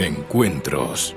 Encuentros.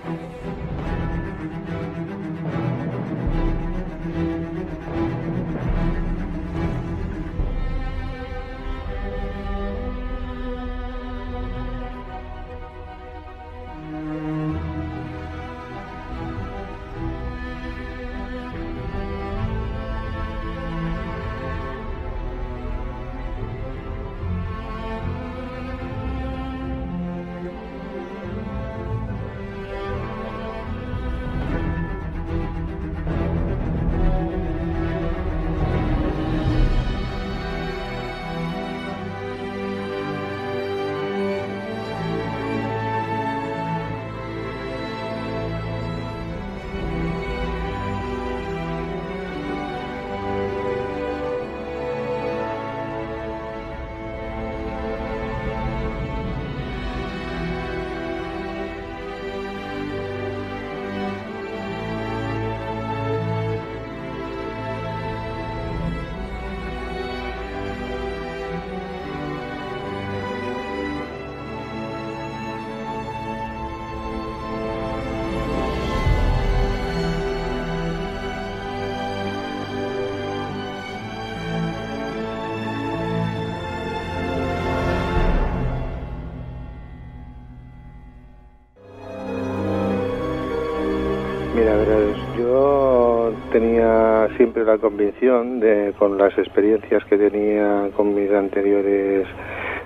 Siempre la convicción de, con las experiencias que tenía con mis anteriores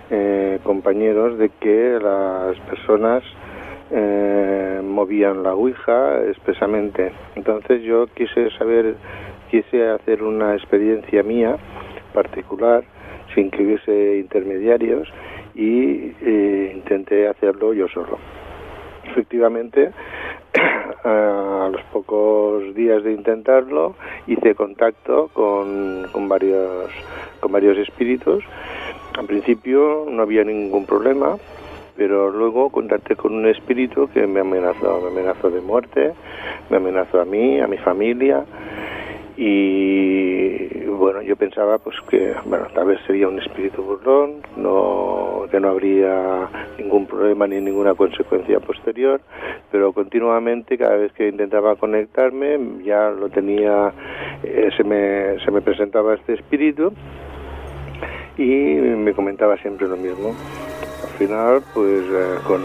eh, compañeros, de que las personas eh, movían la Ouija expresamente. Entonces yo quise saber, quise hacer una experiencia mía particular, sin que hubiese intermediarios, y eh, intenté hacerlo yo solo. Efectivamente, a los pocos días de intentarlo hice contacto con, varios con varios espíritus. Al principio no había ningún problema pero luego contacté con un espíritu que me amenazó me amenazó de muerte me amenazó a mí a mi familia y bueno yo pensaba pues que bueno tal vez sería un espíritu burlón no que no habría ningún problema ni ninguna consecuencia posterior pero continuamente cada vez que intentaba conectarme ya lo tenía eh, se me se me presentaba este espíritu y me comentaba siempre lo mismo. Al final pues eh, con,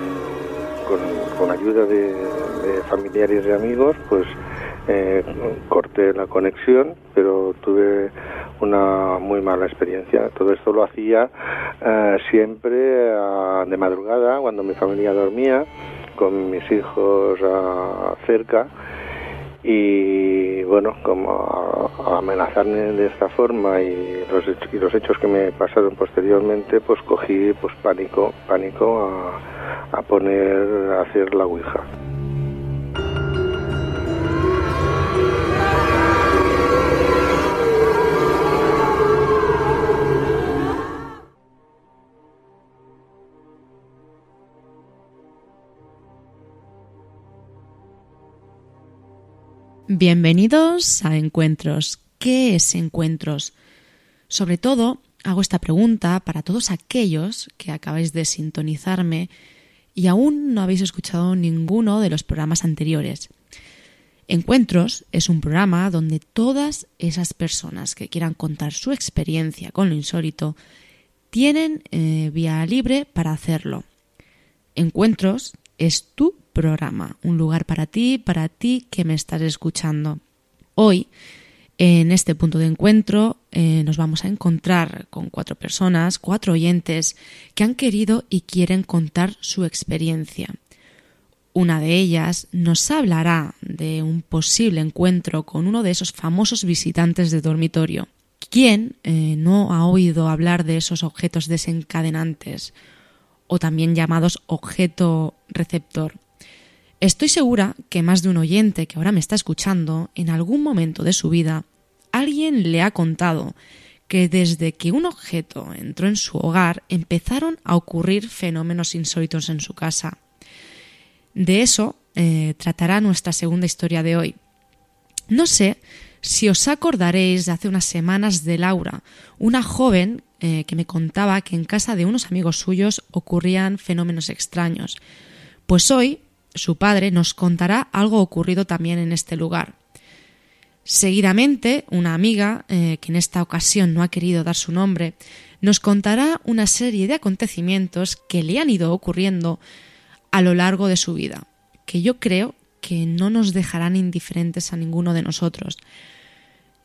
con, con ayuda de, de familiares y amigos pues eh, corté la conexión, pero tuve una muy mala experiencia. Todo esto lo hacía eh, siempre eh, de madrugada, cuando mi familia dormía, con mis hijos eh, cerca. Y bueno, como a, amenazarme de esta forma y los, hech- y los hechos que me pasaron posteriormente, pues cogí pues pánico, pánico a, a poner, a hacer la ouija. Bienvenidos a Encuentros. ¿Qué es Encuentros? Sobre todo, hago esta pregunta para todos aquellos que acabáis de sintonizarme y aún no habéis escuchado ninguno de los programas anteriores. Encuentros es un programa donde todas esas personas que quieran contar su experiencia con lo insólito tienen eh, vía libre para hacerlo. Encuentros es tu programa, un lugar para ti, para ti que me estás escuchando. Hoy, en este punto de encuentro, eh, nos vamos a encontrar con cuatro personas, cuatro oyentes que han querido y quieren contar su experiencia. Una de ellas nos hablará de un posible encuentro con uno de esos famosos visitantes de dormitorio. ¿Quién eh, no ha oído hablar de esos objetos desencadenantes o también llamados objeto receptor? Estoy segura que más de un oyente que ahora me está escuchando, en algún momento de su vida, alguien le ha contado que desde que un objeto entró en su hogar empezaron a ocurrir fenómenos insólitos en su casa. De eso eh, tratará nuestra segunda historia de hoy. No sé si os acordaréis de hace unas semanas de Laura, una joven eh, que me contaba que en casa de unos amigos suyos ocurrían fenómenos extraños. Pues hoy su padre nos contará algo ocurrido también en este lugar. Seguidamente, una amiga, eh, que en esta ocasión no ha querido dar su nombre, nos contará una serie de acontecimientos que le han ido ocurriendo a lo largo de su vida, que yo creo que no nos dejarán indiferentes a ninguno de nosotros.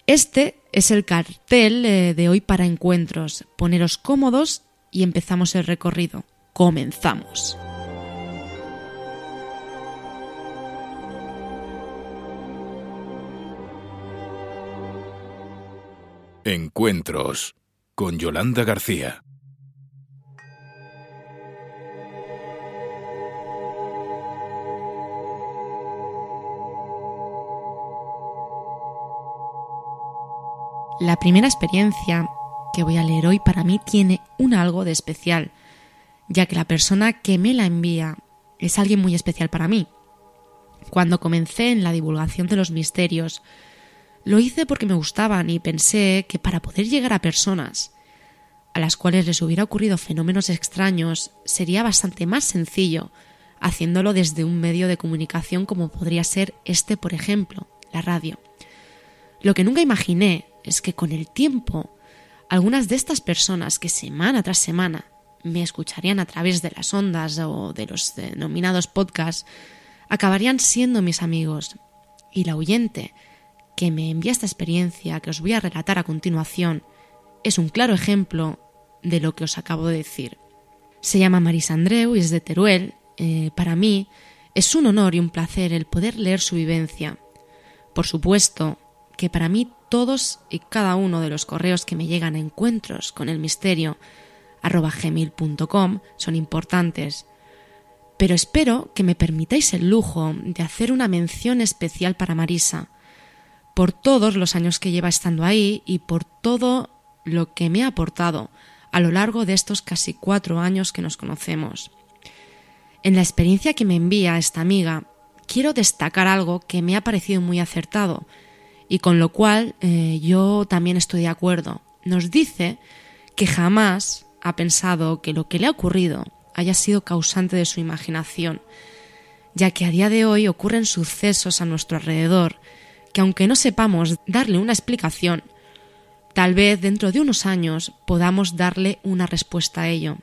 Este es el cartel eh, de hoy para encuentros. Poneros cómodos y empezamos el recorrido. Comenzamos. Encuentros con Yolanda García. La primera experiencia que voy a leer hoy para mí tiene un algo de especial, ya que la persona que me la envía es alguien muy especial para mí. Cuando comencé en la divulgación de los misterios, lo hice porque me gustaban y pensé que para poder llegar a personas a las cuales les hubiera ocurrido fenómenos extraños sería bastante más sencillo haciéndolo desde un medio de comunicación como podría ser este, por ejemplo, la radio. Lo que nunca imaginé es que con el tiempo algunas de estas personas que semana tras semana me escucharían a través de las ondas o de los denominados podcasts acabarían siendo mis amigos. Y la oyente que me envía esta experiencia que os voy a relatar a continuación es un claro ejemplo de lo que os acabo de decir. Se llama Marisa Andreu y es de Teruel. Eh, para mí es un honor y un placer el poder leer su vivencia. Por supuesto que para mí todos y cada uno de los correos que me llegan a encuentros con el misterio arroba gmail.com son importantes. Pero espero que me permitáis el lujo de hacer una mención especial para Marisa, por todos los años que lleva estando ahí y por todo lo que me ha aportado a lo largo de estos casi cuatro años que nos conocemos. En la experiencia que me envía esta amiga, quiero destacar algo que me ha parecido muy acertado y con lo cual eh, yo también estoy de acuerdo. Nos dice que jamás ha pensado que lo que le ha ocurrido haya sido causante de su imaginación, ya que a día de hoy ocurren sucesos a nuestro alrededor que aunque no sepamos darle una explicación, tal vez dentro de unos años podamos darle una respuesta a ello.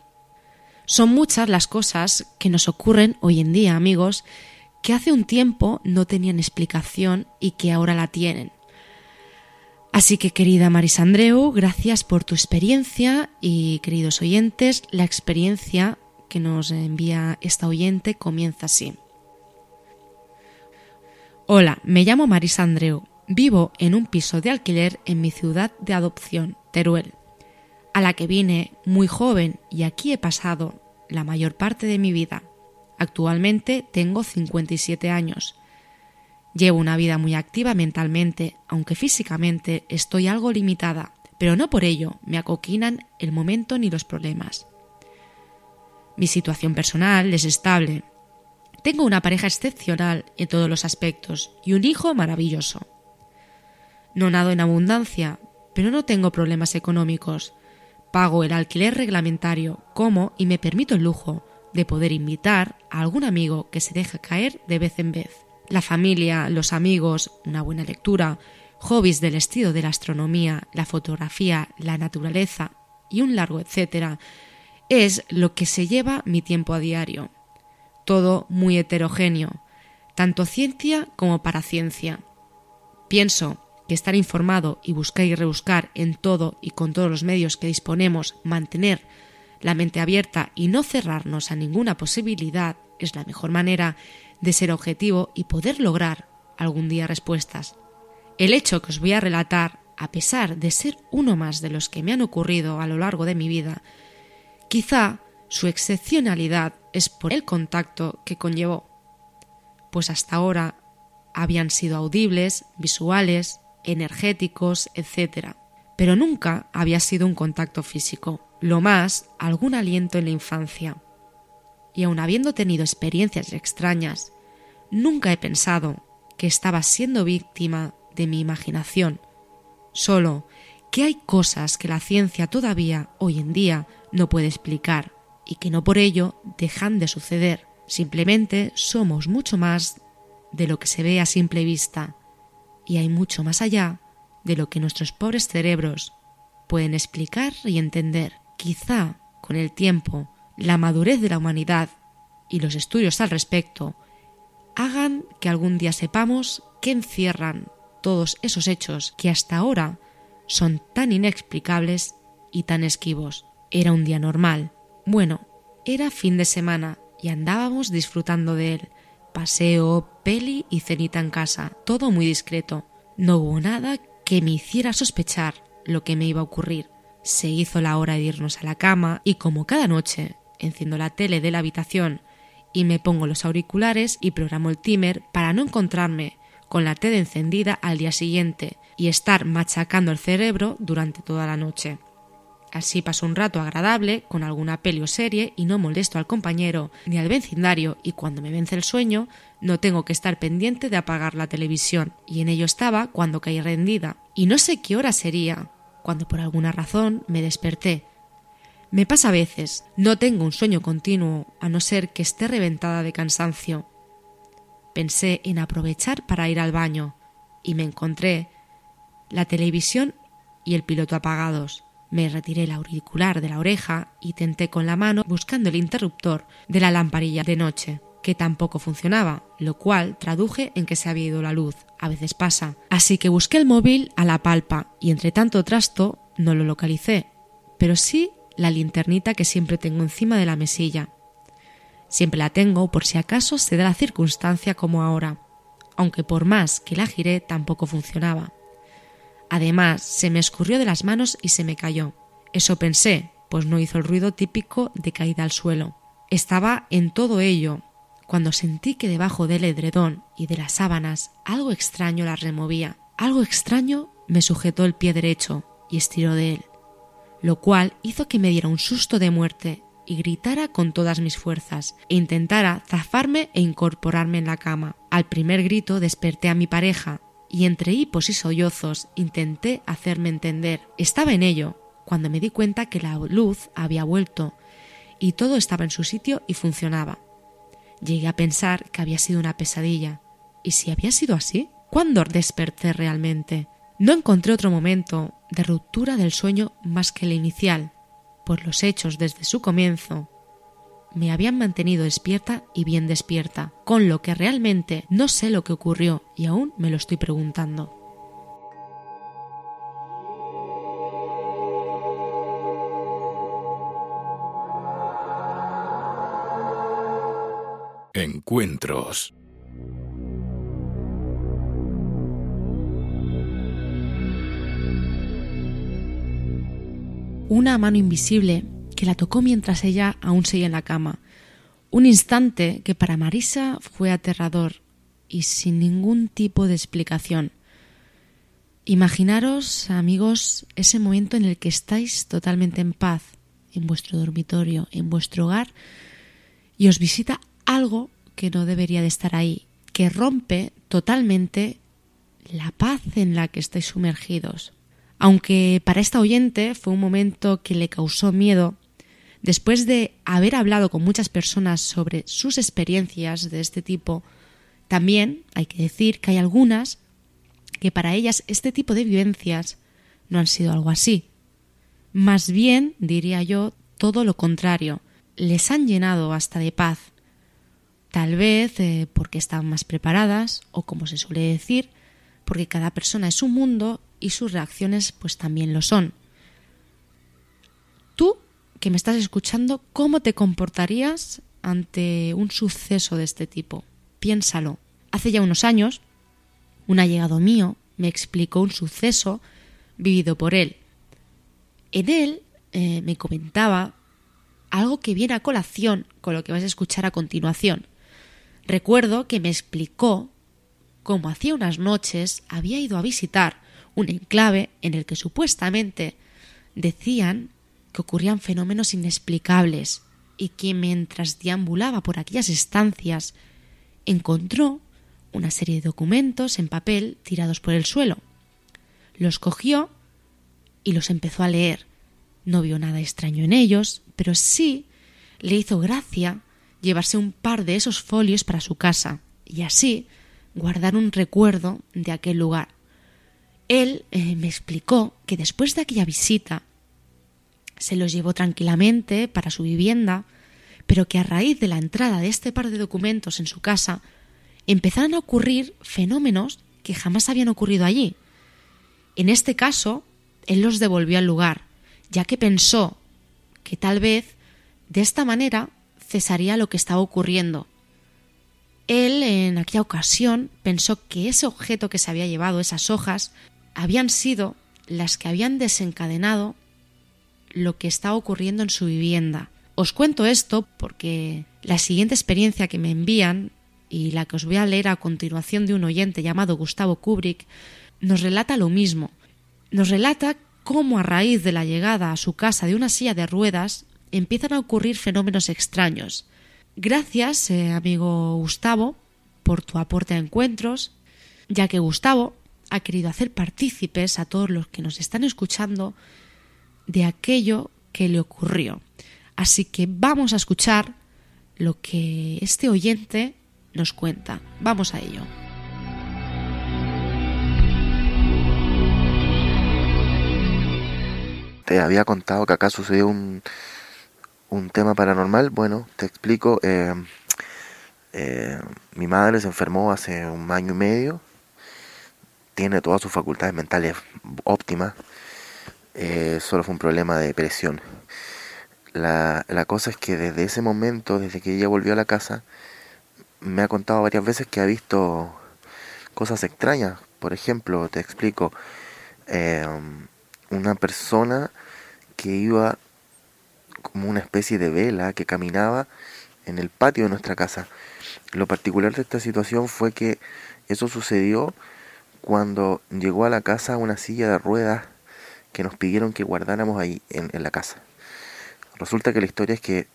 Son muchas las cosas que nos ocurren hoy en día, amigos, que hace un tiempo no tenían explicación y que ahora la tienen. Así que querida Marisandreu, gracias por tu experiencia y queridos oyentes, la experiencia que nos envía esta oyente comienza así. Hola, me llamo Marisa Andreu. Vivo en un piso de alquiler en mi ciudad de adopción, Teruel, a la que vine muy joven y aquí he pasado la mayor parte de mi vida. Actualmente tengo 57 años. Llevo una vida muy activa mentalmente, aunque físicamente estoy algo limitada, pero no por ello me acoquinan el momento ni los problemas. Mi situación personal es estable, tengo una pareja excepcional en todos los aspectos y un hijo maravilloso. No nado en abundancia, pero no tengo problemas económicos. Pago el alquiler reglamentario, como y me permito el lujo de poder invitar a algún amigo que se deja caer de vez en vez. La familia, los amigos, una buena lectura, hobbies del estilo de la astronomía, la fotografía, la naturaleza y un largo etcétera, es lo que se lleva mi tiempo a diario todo muy heterogéneo, tanto ciencia como para ciencia. Pienso que estar informado y buscar y rebuscar en todo y con todos los medios que disponemos, mantener la mente abierta y no cerrarnos a ninguna posibilidad es la mejor manera de ser objetivo y poder lograr algún día respuestas. El hecho que os voy a relatar, a pesar de ser uno más de los que me han ocurrido a lo largo de mi vida, quizá su excepcionalidad es por el contacto que conllevó, pues hasta ahora habían sido audibles, visuales, energéticos, etc. Pero nunca había sido un contacto físico, lo más algún aliento en la infancia. Y aun habiendo tenido experiencias extrañas, nunca he pensado que estaba siendo víctima de mi imaginación, solo que hay cosas que la ciencia todavía hoy en día no puede explicar y que no por ello dejan de suceder. Simplemente somos mucho más de lo que se ve a simple vista y hay mucho más allá de lo que nuestros pobres cerebros pueden explicar y entender. Quizá con el tiempo, la madurez de la humanidad y los estudios al respecto hagan que algún día sepamos qué encierran todos esos hechos que hasta ahora son tan inexplicables y tan esquivos. Era un día normal. Bueno, era fin de semana y andábamos disfrutando de él. Paseo, peli y cenita en casa, todo muy discreto. No hubo nada que me hiciera sospechar lo que me iba a ocurrir. Se hizo la hora de irnos a la cama y como cada noche enciendo la tele de la habitación y me pongo los auriculares y programo el timer para no encontrarme con la tele encendida al día siguiente y estar machacando el cerebro durante toda la noche. Así paso un rato agradable con alguna peli o serie y no molesto al compañero ni al vecindario y cuando me vence el sueño no tengo que estar pendiente de apagar la televisión y en ello estaba cuando caí rendida y no sé qué hora sería cuando por alguna razón me desperté. Me pasa a veces, no tengo un sueño continuo a no ser que esté reventada de cansancio. Pensé en aprovechar para ir al baño y me encontré la televisión y el piloto apagados. Me retiré el auricular de la oreja y tenté con la mano buscando el interruptor de la lamparilla de noche, que tampoco funcionaba, lo cual traduje en que se había ido la luz. A veces pasa. Así que busqué el móvil a la palpa y entre tanto trasto no lo localicé, pero sí la linternita que siempre tengo encima de la mesilla. Siempre la tengo por si acaso se da la circunstancia como ahora, aunque por más que la giré tampoco funcionaba. Además, se me escurrió de las manos y se me cayó. Eso pensé, pues no hizo el ruido típico de caída al suelo. Estaba en todo ello, cuando sentí que debajo del edredón y de las sábanas algo extraño la removía. Algo extraño me sujetó el pie derecho y estiró de él, lo cual hizo que me diera un susto de muerte y gritara con todas mis fuerzas e intentara zafarme e incorporarme en la cama. Al primer grito desperté a mi pareja y entre hipos y sollozos intenté hacerme entender. Estaba en ello, cuando me di cuenta que la luz había vuelto y todo estaba en su sitio y funcionaba. Llegué a pensar que había sido una pesadilla. ¿Y si había sido así? ¿Cuándo desperté realmente? No encontré otro momento de ruptura del sueño más que el inicial, pues los hechos desde su comienzo me habían mantenido despierta y bien despierta, con lo que realmente no sé lo que ocurrió y aún me lo estoy preguntando. Encuentros. Una mano invisible la tocó mientras ella aún seguía en la cama. Un instante que para Marisa fue aterrador y sin ningún tipo de explicación. Imaginaros, amigos, ese momento en el que estáis totalmente en paz, en vuestro dormitorio, en vuestro hogar, y os visita algo que no debería de estar ahí, que rompe totalmente la paz en la que estáis sumergidos. Aunque para esta oyente fue un momento que le causó miedo, Después de haber hablado con muchas personas sobre sus experiencias de este tipo, también hay que decir que hay algunas que para ellas este tipo de vivencias no han sido algo así. Más bien, diría yo, todo lo contrario, les han llenado hasta de paz. Tal vez eh, porque están más preparadas o como se suele decir, porque cada persona es un mundo y sus reacciones pues también lo son. Tú que me estás escuchando, ¿cómo te comportarías ante un suceso de este tipo? Piénsalo. Hace ya unos años, un allegado mío me explicó un suceso vivido por él. En él eh, me comentaba algo que viene a colación con lo que vas a escuchar a continuación. Recuerdo que me explicó cómo hacía unas noches había ido a visitar un enclave en el que supuestamente decían que ocurrían fenómenos inexplicables y que mientras deambulaba por aquellas estancias encontró una serie de documentos en papel tirados por el suelo. Los cogió y los empezó a leer. No vio nada extraño en ellos, pero sí le hizo gracia llevarse un par de esos folios para su casa y así guardar un recuerdo de aquel lugar. Él eh, me explicó que después de aquella visita se los llevó tranquilamente para su vivienda, pero que a raíz de la entrada de este par de documentos en su casa empezaron a ocurrir fenómenos que jamás habían ocurrido allí. En este caso, él los devolvió al lugar, ya que pensó que tal vez de esta manera cesaría lo que estaba ocurriendo. Él en aquella ocasión pensó que ese objeto que se había llevado, esas hojas, habían sido las que habían desencadenado lo que estaba ocurriendo en su vivienda. Os cuento esto porque la siguiente experiencia que me envían y la que os voy a leer a continuación de un oyente llamado Gustavo Kubrick nos relata lo mismo. Nos relata cómo a raíz de la llegada a su casa de una silla de ruedas empiezan a ocurrir fenómenos extraños. Gracias, eh, amigo Gustavo, por tu aporte a encuentros, ya que Gustavo ha querido hacer partícipes a todos los que nos están escuchando de aquello que le ocurrió. Así que vamos a escuchar lo que este oyente nos cuenta. Vamos a ello. Te había contado que acá sucedió un, un tema paranormal. Bueno, te explico. Eh, eh, mi madre se enfermó hace un año y medio. Tiene todas sus facultades mentales óptimas. Eh, solo fue un problema de presión. La, la cosa es que desde ese momento, desde que ella volvió a la casa, me ha contado varias veces que ha visto cosas extrañas. Por ejemplo, te explico, una persona que iba como una especie de vela que caminaba en el patio de nuestra casa. Lo particular de esta situación fue que eso sucedió cuando llegó a la casa una silla de ruedas que nos pidieron que guardáramos ahí en, la casa. Resulta que la historia es que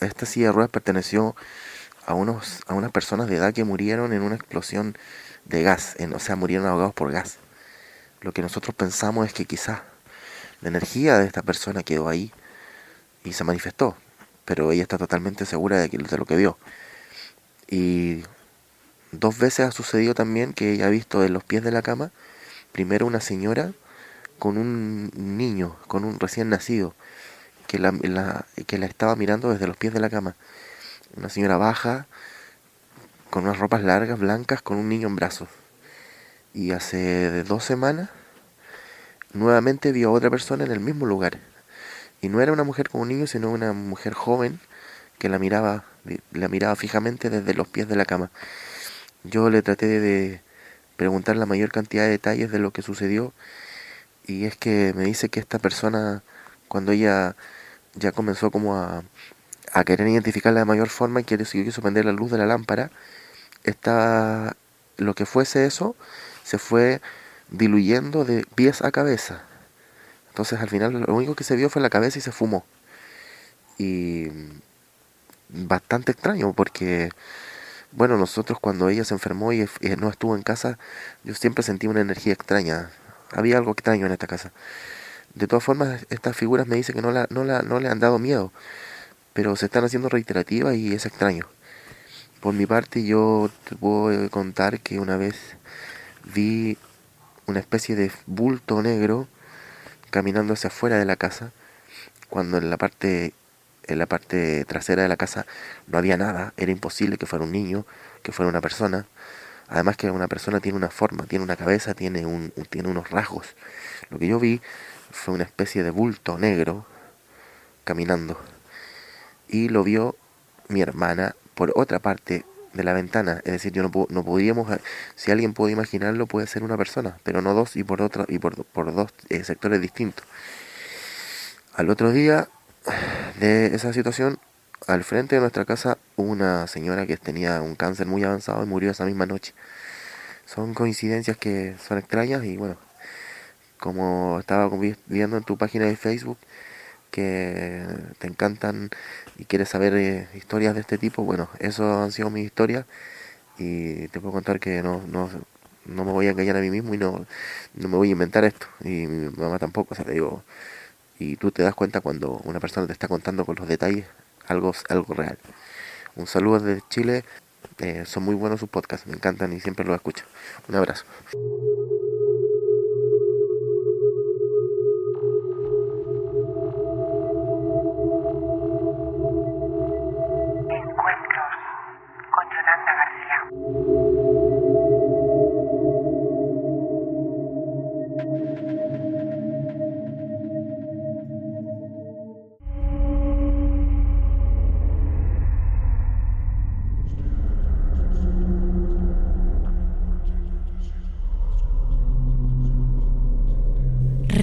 esta silla de ruedas perteneció a, unos, a unas personas de edad que murieron en una explosión de gas, o sea, murieron ahogados por gas. Lo que nosotros pensamos es que quizás la energía de esta persona quedó ahí y se manifestó, pero ella está totalmente segura de, que, de lo que vio. Y dos veces ha sucedido también que ella ha visto en los pies de la cama, primero una señora con un niño, con un recién nacido, que la, que la estaba mirando desde los pies de la cama. Una señora baja, con unas ropas largas, blancas, con un niño en brazos. Y hace dos semanas, nuevamente vio a otra persona en el mismo lugar, y no era una mujer con un niño, sino una mujer joven que la miraba, la miraba fijamente desde los pies de la cama. Yo le traté de preguntar la mayor cantidad de detalles de lo que sucedió y es que me dice que esta persona, cuando ella ya comenzó como a, querer identificarla de mayor forma y quiere quiso prender la luz de la lámpara, está lo que fuese eso se fue diluyendo de pies a cabeza. Entonces al final lo único que se vio fue la cabeza y se fumó. Y bastante extraño porque, bueno, nosotros cuando ella se enfermó y no estuvo en casa, yo siempre sentí una energía extraña. Había algo extraño en esta casa. De todas formas, estas figuras me dicen que no, la, no, la, no le han dado miedo, pero se están haciendo reiterativas y es extraño. Por mi parte, yo te puedo contar que una vez vi una especie de bulto negro caminando hacia afuera de la casa, cuando en la parte en la parte trasera de la casa no había nada, era imposible que fuera un niño, que fuera una persona. Además que una persona tiene una forma, tiene una cabeza, tiene, un, tiene unos rasgos. Lo que yo vi fue una especie de bulto negro caminando. Y lo vio mi hermana por otra parte de la ventana. Es decir, yo no, no podíamos, si alguien puede imaginarlo, puede ser una persona, pero no dos y por otra y por, por dos eh, sectores distintos. Al otro día de esa situación, al frente de nuestra casa una señora que tenía un cáncer muy avanzado y murió esa misma noche. Son coincidencias que son extrañas y bueno, como estaba viendo en tu página de Facebook, que te encantan y quieres saber eh, historias de este tipo, bueno, eso han sido mis historias y te puedo contar que no, no, no me voy a engañar a mí mismo y no, no me voy a inventar esto y mi mamá tampoco, o sea, te digo, y tú te das cuenta cuando una persona te está contando con los detalles algo, algo real. Un saludo desde Chile. Eh, son muy buenos sus podcasts, me encantan y siempre los escucho. Un abrazo.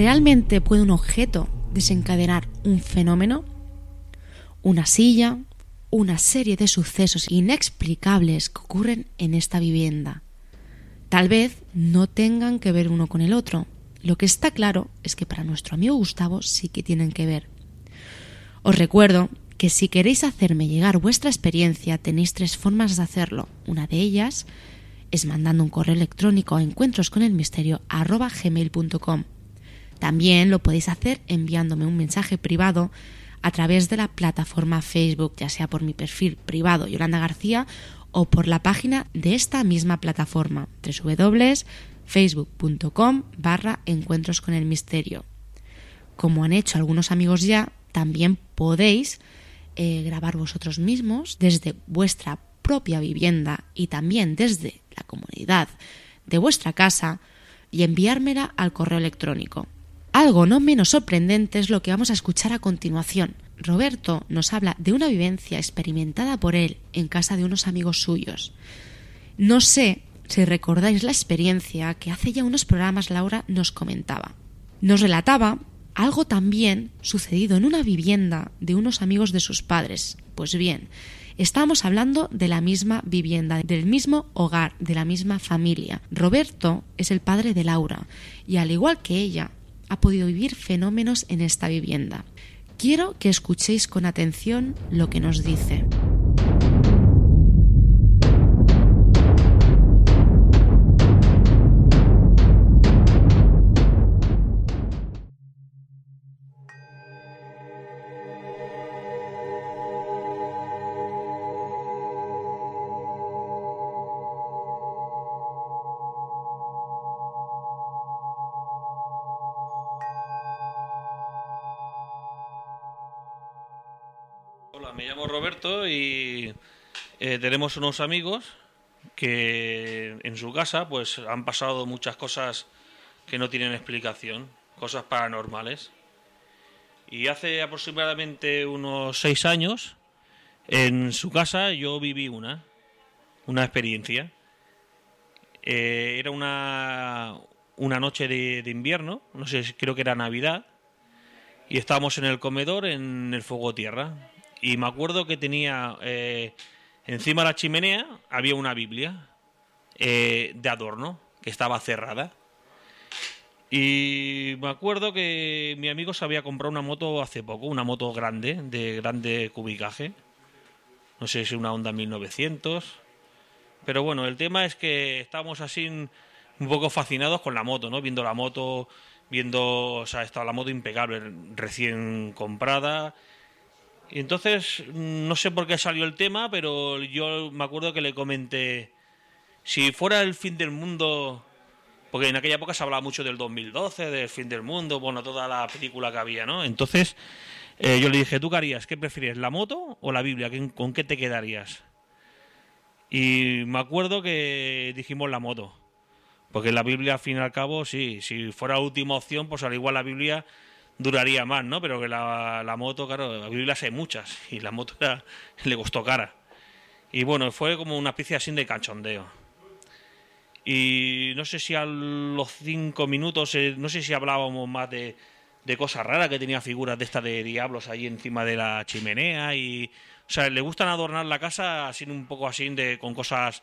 ¿Realmente puede un objeto desencadenar un fenómeno? Una silla, una serie de sucesos inexplicables que ocurren en esta vivienda. Tal vez no tengan que ver uno con el otro. Lo que está claro es que para nuestro amigo Gustavo sí que tienen que ver. Os recuerdo que si queréis hacerme llegar vuestra experiencia tenéis tres formas de hacerlo. Una de ellas es mandando un correo electrónico a encuentrosconelmisterio@gmail.com. También lo podéis hacer enviándome un mensaje privado a través de la plataforma Facebook, ya sea por mi perfil privado Yolanda García o por la página de esta misma plataforma www.facebook.com barra encuentros con el misterio. Como han hecho algunos amigos ya, también podéis eh, grabar vosotros mismos desde vuestra propia vivienda y también desde la comunidad de vuestra casa y enviármela al correo electrónico. Algo no menos sorprendente es lo que vamos a escuchar a continuación. Roberto nos habla de una vivencia experimentada por él en casa de unos amigos suyos. No sé si recordáis la experiencia que hace ya unos programas Laura nos comentaba. Nos relataba algo también sucedido en una vivienda de unos amigos de sus padres. Pues bien, estamos hablando de la misma vivienda, del mismo hogar, de la misma familia. Roberto es el padre de Laura y al igual que ella, ha podido vivir fenómenos en esta vivienda. Quiero que escuchéis con atención lo que nos dice. Me llamo Roberto y eh, tenemos unos amigos que en su casa pues han pasado muchas cosas que no tienen explicación, cosas paranormales. Y hace aproximadamente unos seis años en su casa yo viví una, una experiencia. Eh, era una, una noche de, de invierno, no sé, creo que era Navidad, y estábamos en el comedor en el fuego tierra y me acuerdo que tenía eh, encima de la chimenea había una Biblia eh, de adorno que estaba cerrada. Y me acuerdo que mi amigo se había comprado una moto hace poco, una moto grande, de grande cubicaje. No sé si una Honda 1900. Pero bueno, el tema es que estábamos así un poco fascinados con la moto, ¿no? Viendo la moto, viendo, o sea, estaba la moto impecable, recién comprada, y entonces, no sé por qué salió el tema, pero yo me acuerdo que le comenté, si fuera el fin del mundo, porque en aquella época se hablaba mucho del 2012, del fin del mundo, bueno, toda la película que había, ¿no? Entonces, eh, yo le dije, ¿tú qué harías? ¿Qué prefieres, la moto o la Biblia? ¿Con qué te quedarías? Y me acuerdo que dijimos la moto, porque la Biblia, al fin y al cabo, sí, si fuera última opción, pues al igual la Biblia duraría más, ¿no? Pero que la, la moto, claro, la Biblia hay muchas y la moto era, le costó cara. Y bueno, fue como una especie así de cachondeo. Y no sé si a los cinco minutos, eh, no sé si hablábamos más de, de cosas raras, que tenía figuras de estas de diablos ahí encima de la chimenea y... O sea, le gustan adornar la casa así un poco así de con cosas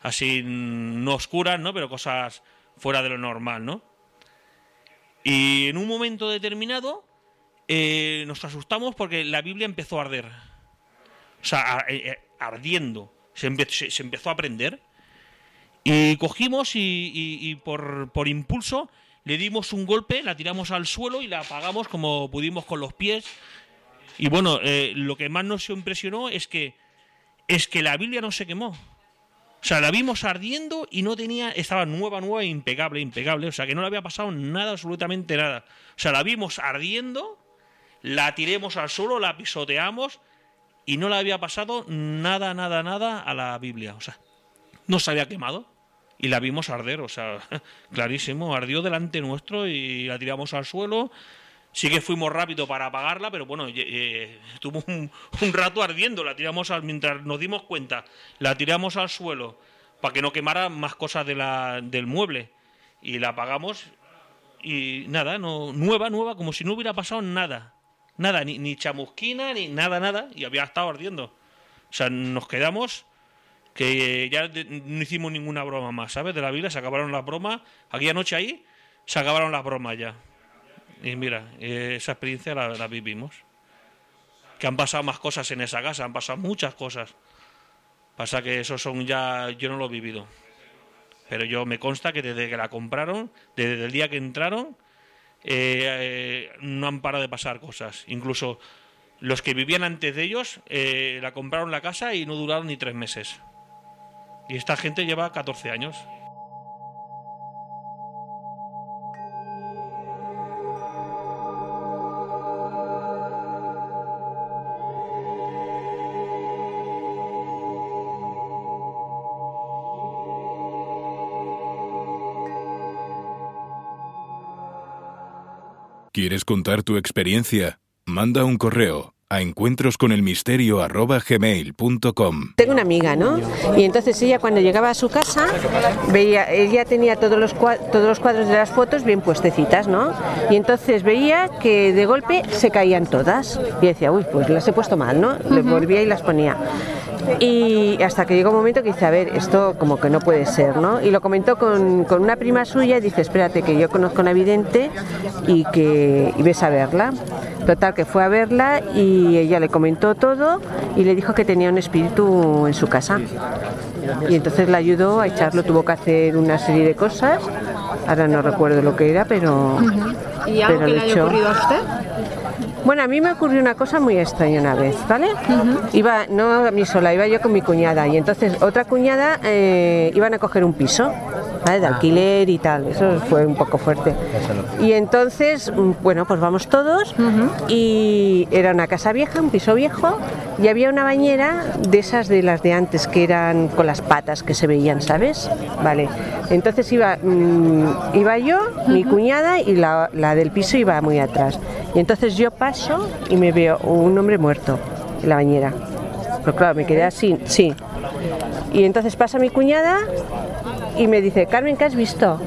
así no oscuras, ¿no? Pero cosas fuera de lo normal, ¿no? Y en un momento determinado eh, nos asustamos porque la Biblia empezó a arder. O sea, a, eh, ardiendo. Se, se, empezó a prender. Y cogimos y, por, impulso le dimos un golpe, la tiramos al suelo y la apagamos como pudimos con los pies. Y bueno, eh, lo que más nos impresionó es que es que la Biblia no se quemó. O sea, la vimos ardiendo y no tenía, estaba nueva, nueva, impecable, impecable. O sea, que no le había pasado nada, absolutamente nada. O sea, la vimos ardiendo, la tiremos al suelo, la pisoteamos y no le había pasado nada, nada, nada a la Biblia. O sea, no se había quemado y la vimos arder. O sea, clarísimo, ardió delante nuestro y la tiramos al suelo. Sí que fuimos rápido para apagarla, pero bueno, estuvo un, rato ardiendo. La tiramos al, mientras nos dimos cuenta, la tiramos al suelo para que no quemara más cosas de la, del mueble y la apagamos y nada, no nueva, nueva, como si no hubiera pasado nada, nada, ni, chamusquina ni nada, nada y había estado ardiendo. O sea, nos quedamos que ya no hicimos ninguna broma más, ¿sabes? De la Biblia se acabaron las bromas. Aquella noche ahí se acabaron las bromas ya. Y mira, esa experiencia la, vivimos. Que han pasado más cosas en esa casa, han pasado muchas cosas. Pasa que eso son ya, yo no lo he vivido. Pero yo me consta que desde que la compraron, desde el día que entraron, eh, eh, no han parado de pasar cosas. Incluso los que vivían antes de ellos eh, la compraron la casa y no duraron ni tres meses. Y esta gente lleva 14 años. ¿Quieres contar tu experiencia? Manda un correo a encuentrosconelmisterio@gmail.com. Tengo una amiga, ¿no? Y entonces ella cuando llegaba a su casa veía, ella tenía todos los todos los cuadros de las fotos bien puestecitas, ¿no? Y entonces veía que de golpe se caían todas y decía, uy, pues las he puesto mal, ¿no? Le volvía y las ponía. Y hasta que llegó un momento que dice, a ver, esto como que no puede ser, ¿no? Y lo comentó con, con una prima suya y dice, espérate, que yo conozco a una vidente y que y ves a verla. Total, que fue a verla y ella le comentó todo y le dijo que tenía un espíritu en su casa. Y entonces la ayudó a echarlo, tuvo que hacer una serie de cosas. Ahora no recuerdo lo que era, pero. ¿Y algo pero que le haya echó. ocurrido a usted? Bueno, a mí me ocurrió una cosa muy extraña una vez, ¿vale? Iba, no a mí sola, iba yo con mi cuñada. Y entonces otra cuñada eh, iban a coger un piso, ¿vale? De alquiler y tal, eso fue un poco fuerte. Y entonces, mm, bueno, pues vamos todos y era una casa vieja, un piso viejo y había una bañera de esas de las de antes que eran con las patas que se veían, ¿sabes? Vale. Entonces iba, mm, iba yo, mi cuñada y la, la del piso iba muy atrás. Y entonces yo paso y me veo un hombre muerto en la bañera. Pero claro, me quedé así, sí. Y entonces pasa mi cuñada y me dice, Carmen, ¿qué has visto?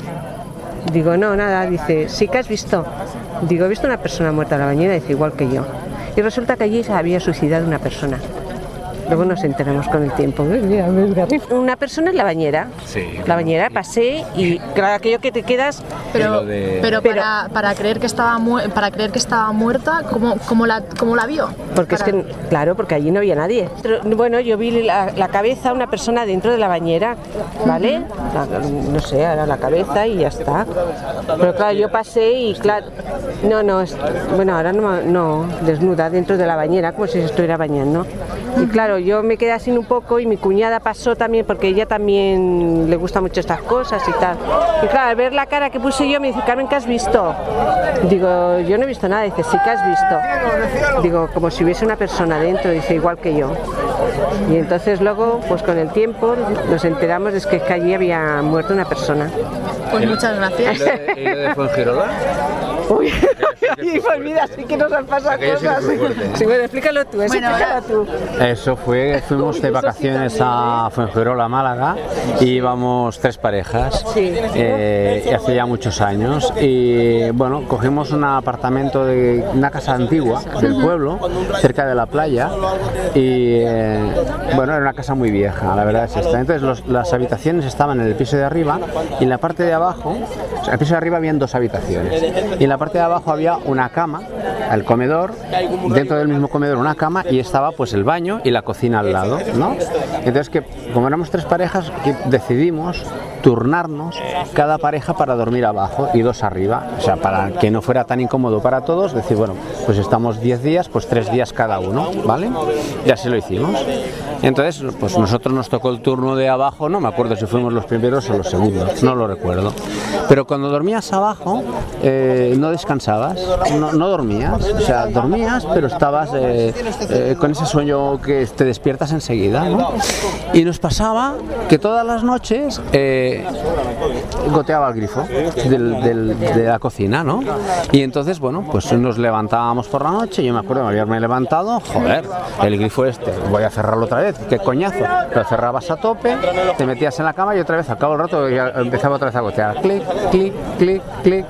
Digo, no, nada. Dice, sí, ¿qué has visto? Digo, he visto una persona muerta en la bañera, dice, igual que yo. Y resulta que allí se había suicidado una persona. Luego nos enteramos con el tiempo. Una persona en la bañera. Sí. La bañera, pasé y claro, aquello que te quedas Pero, de- pero, Pero- para, para creer que estaba mu- para creer que estaba muerta, ¿cómo, cómo la, cómo la vio? Porque es que, claro, porque allí no había nadie. Pero, Bueno, yo vi la, la cabeza, una persona dentro de la bañera, ¿vale? La- no sé, ahora la cabeza y ya está. Pero claro, yo pasé y claro, no, no, es- bueno, ahora no, no, desnuda dentro de la bañera, como si se estuviera bañando. Y claro, yo me quedé así un poco y mi cuñada pasó también, porque ella también le gusta mucho estas cosas y tal. Y claro, al ver la cara que puse yo, me dice, Carmen, ¿qué has visto? Digo, yo no he visto nada. Dice, sí que has visto. Digo, como si hubiese una persona dentro, dice, igual que yo. Y entonces luego, pues con el tiempo, nos enteramos de que allí había muerto una persona. Pues muchas gracias. ¿Y lo de Fuengirola? Uy, y pues mira, sí que nos han pasado cosas. Sí, bueno, explícalo tú, eso Bueno, explícalo tú. Eso fue, fuimos de vacaciones a Fuengirola, Málaga, y íbamos tres parejas, Sí. eh, hace ya muchos años, y bueno, cogimos un apartamento de una casa antigua del pueblo, cerca de la playa, y eh, bueno, era una casa muy vieja, la verdad es esta. Entonces los- las habitaciones estaban en el piso de arriba, y en la parte de abajo, o sea, en el piso de arriba habían dos habitaciones, y en la parte de abajo había una cama, el comedor, dentro del mismo comedor una cama y estaba pues el baño y la cocina al lado, ¿no? Entonces que como éramos tres parejas decidimos turnarnos cada pareja para dormir abajo y dos arriba, o sea, para que no fuera tan incómodo para todos, decir, bueno, pues estamos 10 días, pues tres días cada uno, ¿vale? Y así lo hicimos. Entonces, pues nosotros nos tocó el turno de abajo, no me acuerdo si fuimos los primeros o los segundos, no lo recuerdo. Pero cuando dormías abajo, eh, no descansabas, no, no dormías, o sea, dormías, pero estabas eh, eh, con ese sueño que te despiertas enseguida, ¿no? Y nos pasaba que todas las noches eh, goteaba el grifo del- del- de la cocina, ¿no? Y entonces, bueno, pues nos levantábamos por la noche, yo me acuerdo de haberme levantado, joder, el grifo este, voy a cerrarlo otra vez, qué coñazo. Lo cerrabas a tope, te metías en la cama y otra vez, al cabo del rato, ya empezaba otra vez a gotear, clic, clic, clic, clic,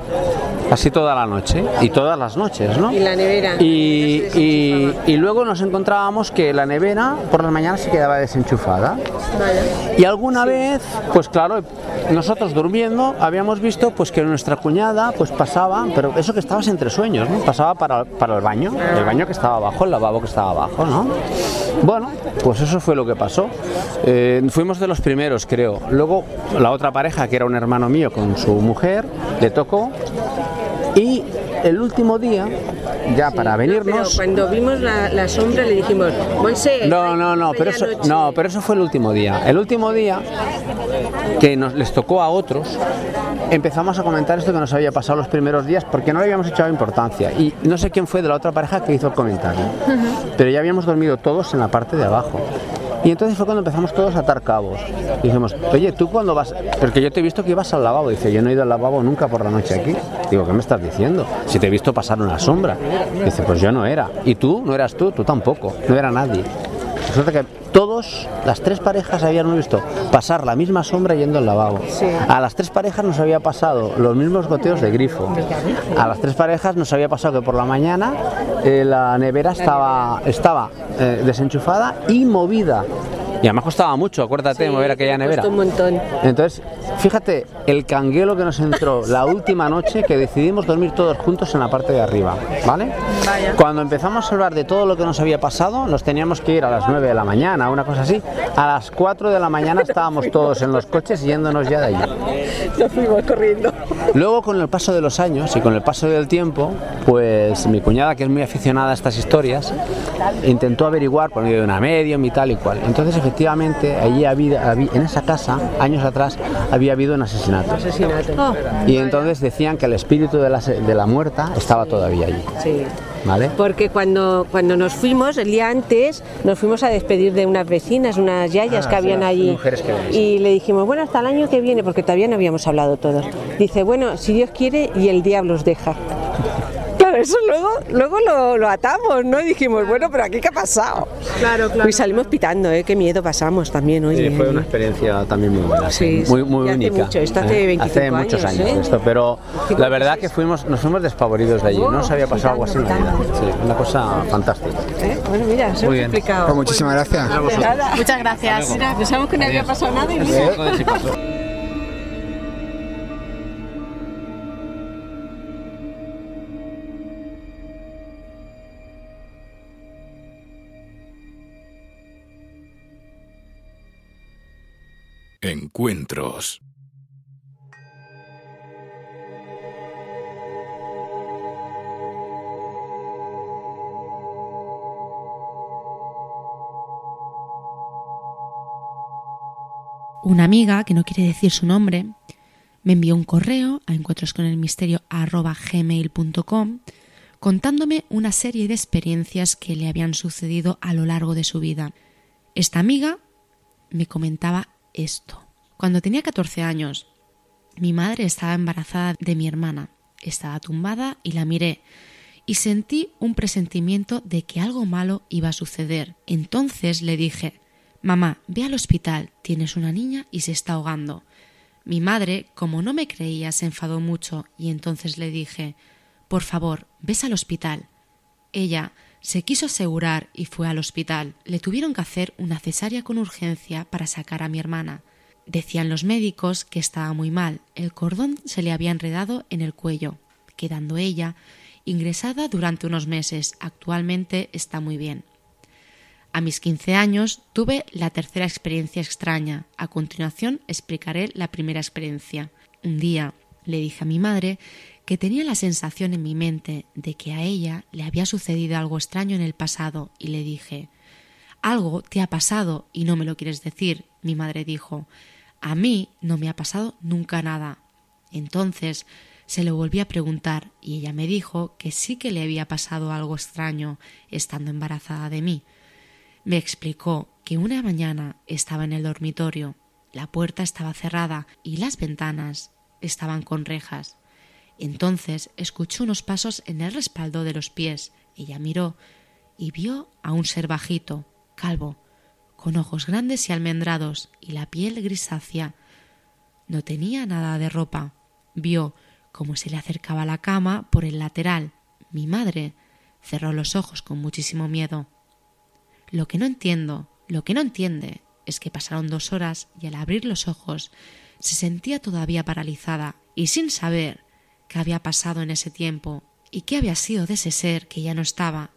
así toda la noche, y todas las noches, ¿no? Y la nevera. Y, y- y luego nos encontrábamos que la nevera por las mañanas se quedaba desenchufada. Y alguna vez, pues claro, nosotros durmiendo habíamos visto pues que nuestra cuñada pues pasaba, pero eso que estabas entre sueños, ¿no? Pasaba para, para el baño, el baño que estaba abajo, el lavabo que estaba abajo, ¿no? Bueno, pues eso fue lo que pasó. Eh, fuimos de los primeros, creo. Luego la otra pareja, que era un hermano mío con su mujer, le tocó. Y el último día, ya para Pero venirnos... cuando vimos la, la sombra le dijimos, Monse, No, no, no, pero eso, medianoche". no, pero eso fue el último día. El último día que nos les tocó a otros, empezamos a comentar esto que nos había pasado los primeros días porque no le habíamos echado importancia. Y no sé quién fue de la otra pareja que hizo el comentario, pero ya habíamos dormido todos en la parte de abajo. Y entonces fue cuando empezamos todos a atar cabos. Dijimos, oye, ¿tú cuando vas? Porque yo te he visto que ibas al lavabo. Dice, yo no he ido al lavabo nunca por la noche aquí. Digo, ¿qué me estás diciendo? Si te he visto pasar una sombra. Dice, pues yo no era. ¿Y tú? ¿No eras tú? Tú tampoco. No era nadie. Resulta que todos, las tres parejas habían visto pasar la misma sombra yendo al lavabo. A las tres parejas nos había pasado los mismos goteos de grifo. A las tres parejas nos había pasado que por la mañana eh, la nevera estaba, estaba eh, desenchufada y movida. Y además costaba mucho, acuérdate, mover aquella nevera. Costó un montón. Entonces, fíjate el canguelo que nos entró la última noche que decidimos dormir todos juntos en la parte de arriba, ¿vale? Cuando empezamos a hablar de todo lo que nos había pasado, nos teníamos que ir a las 9 de la mañana, una cosa así. A las 4 de la mañana estábamos todos en los coches yéndonos ya de allí. Nos fuimos corriendo. Luego, con el paso de los años y con el paso del tiempo, pues mi cuñada, que es muy aficionada a estas historias, intentó averiguar por medio de una medium y tal y cual. Entonces, efectivamente, allí había, había- en esa casa, años atrás, había habido un asesinato. Asesinato. Y entonces decían que el espíritu de la, de la muerta estaba todavía allí. Sí. ¿Vale? Porque cuando, cuando nos fuimos, el día antes, nos fuimos a despedir de unas vecinas, unas yayas Ah, que habían allí. que. Y le dijimos, bueno, hasta el año que viene, porque todavía no habíamos hablado todos. Dice, bueno, si Dios quiere y el diablo os deja. Eso luego, luego lo, lo atamos, ¿no? Y dijimos, bueno, pero aquí qué ha pasado. Claro, claro. Y salimos pitando, ¿eh? Qué miedo pasamos también, oye. Sí, fue una experiencia también muy buena, Sí, muy, muy y hace única. mucho, esto hace ¿eh? 25 Hace muchos años, años, ¿eh? esto, pero la verdad que fuimos, nos fuimos despavoridos de allí, no nos había pasado algo así en la vida. Sí, una cosa fantástica. ¿Eh? Bueno, mira, se Muy bien. explicado. Pues muchísimas gracias. Muchas gracias. Mira, pensamos que no había pasado nada y mira. Encuentros. Una amiga, que no quiere decir su nombre, me envió un correo a encuentrosconelmisterio@gmail.com contándome una serie de experiencias que le habían sucedido a lo largo de su vida. Esta amiga me comentaba esto. Cuando tenía 14 años, mi madre estaba embarazada de mi hermana. Estaba tumbada y la miré y sentí un presentimiento de que algo malo iba a suceder. Entonces le dije, Mamá, ve al hospital, tienes una niña y se está ahogando. Mi madre, como no me creía, se enfadó mucho y entonces le dije, Por favor, ves al hospital. Ella se quiso asegurar y fue al hospital. Le tuvieron que hacer una cesárea con urgencia para sacar a mi hermana. Decían los médicos que estaba muy mal. El cordón se le había enredado en el cuello, quedando ella ingresada durante unos meses. Actualmente está muy bien. A mis 15 años tuve la tercera experiencia extraña. A continuación explicaré la primera experiencia. Un día le dije a mi madre que tenía la sensación en mi mente de que a ella le había sucedido algo extraño en el pasado y le dije Algo te ha pasado y no me lo quieres decir, mi madre dijo. A mí no me ha pasado nunca nada. Entonces se lo volví a preguntar y ella me dijo que sí que le había pasado algo extraño estando embarazada de mí. Me explicó que una mañana estaba en el dormitorio, la puerta estaba cerrada y las ventanas estaban con rejas. Entonces escuchó unos pasos en el respaldo de los pies. Ella miró y vio a un ser bajito, calvo, con ojos grandes y almendrados y la piel grisácea. No tenía nada de ropa. Vio cómo se le acercaba la cama por el lateral. Mi madre cerró los ojos con muchísimo miedo. Lo que no entiendo, lo que no entiende, es que pasaron dos horas y al abrir los ojos se sentía todavía paralizada y sin saber qué había pasado en ese tiempo y qué había sido de ese ser que ya no estaba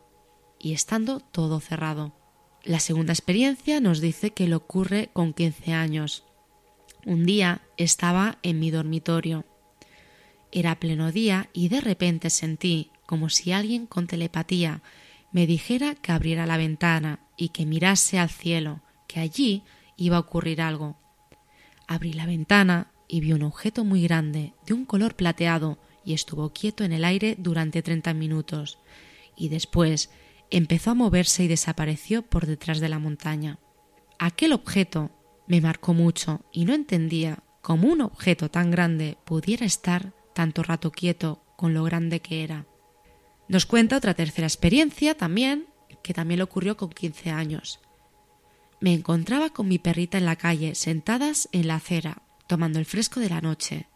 y estando todo cerrado. La segunda experiencia nos dice que le ocurre con 15 años. Un día estaba en mi dormitorio. Era pleno día y de repente sentí como si alguien con telepatía me dijera que abriera la ventana y que mirase al cielo, que allí iba a ocurrir algo. Abrí la ventana y vi un objeto muy grande, de un color plateado, y estuvo quieto en el aire durante treinta minutos, y después empezó a moverse y desapareció por detrás de la montaña. Aquel objeto me marcó mucho y no entendía cómo un objeto tan grande pudiera estar tanto rato quieto con lo grande que era. Nos cuenta otra tercera experiencia también, que también le ocurrió con quince años. Me encontraba con mi perrita en la calle, sentadas en la acera, tomando el fresco de la noche,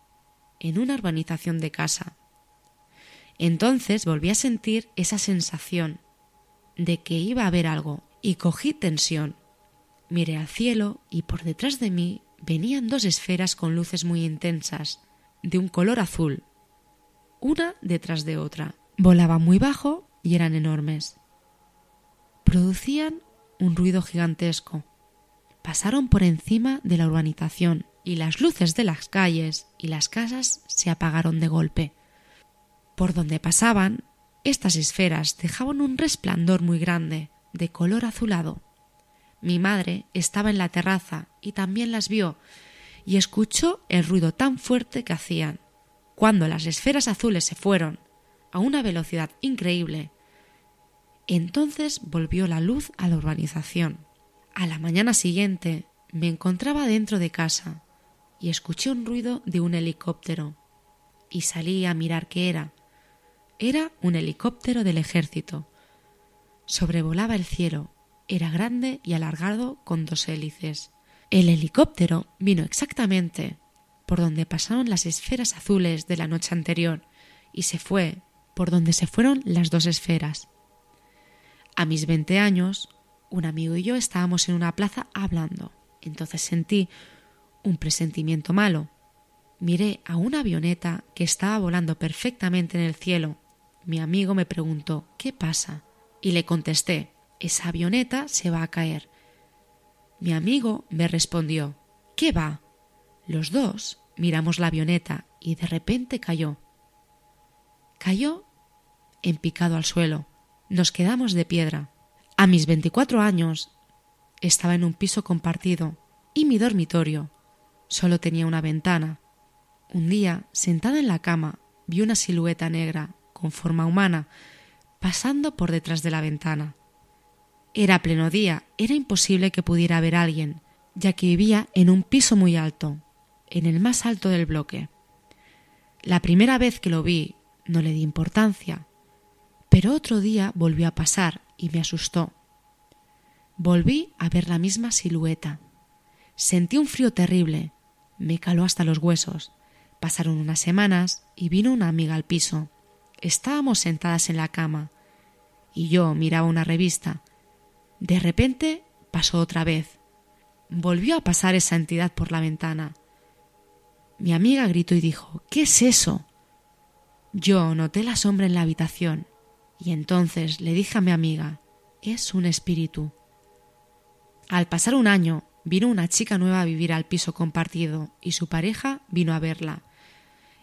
en una urbanización de casa. Entonces volví a sentir esa sensación de que iba a haber algo y cogí tensión. Miré al cielo y por detrás de mí venían dos esferas con luces muy intensas, de un color azul, una detrás de otra. Volaban muy bajo y eran enormes. Producían un ruido gigantesco. Pasaron por encima de la urbanización y las luces de las calles y las casas se apagaron de golpe. Por donde pasaban estas esferas dejaban un resplandor muy grande, de color azulado. Mi madre estaba en la terraza y también las vio, y escuchó el ruido tan fuerte que hacían. Cuando las esferas azules se fueron, a una velocidad increíble, entonces volvió la luz a la urbanización. A la mañana siguiente me encontraba dentro de casa y escuché un ruido de un helicóptero y salí a mirar qué era era un helicóptero del ejército. Sobrevolaba el cielo. Era grande y alargado con dos hélices. El helicóptero vino exactamente por donde pasaron las esferas azules de la noche anterior y se fue por donde se fueron las dos esferas. A mis veinte años, un amigo y yo estábamos en una plaza hablando. Entonces sentí un presentimiento malo. Miré a una avioneta que estaba volando perfectamente en el cielo mi amigo me preguntó ¿Qué pasa? y le contesté Esa avioneta se va a caer. Mi amigo me respondió ¿Qué va? Los dos miramos la avioneta y de repente cayó. Cayó en picado al suelo. Nos quedamos de piedra. A mis veinticuatro años estaba en un piso compartido y mi dormitorio solo tenía una ventana. Un día, sentada en la cama, vi una silueta negra con forma humana, pasando por detrás de la ventana. Era pleno día, era imposible que pudiera haber alguien, ya que vivía en un piso muy alto, en el más alto del bloque. La primera vez que lo vi no le di importancia, pero otro día volvió a pasar y me asustó. Volví a ver la misma silueta. Sentí un frío terrible, me caló hasta los huesos. Pasaron unas semanas y vino una amiga al piso. Estábamos sentadas en la cama y yo miraba una revista. De repente pasó otra vez. Volvió a pasar esa entidad por la ventana. Mi amiga gritó y dijo ¿Qué es eso? Yo noté la sombra en la habitación y entonces le dije a mi amiga es un espíritu. Al pasar un año vino una chica nueva a vivir al piso compartido y su pareja vino a verla.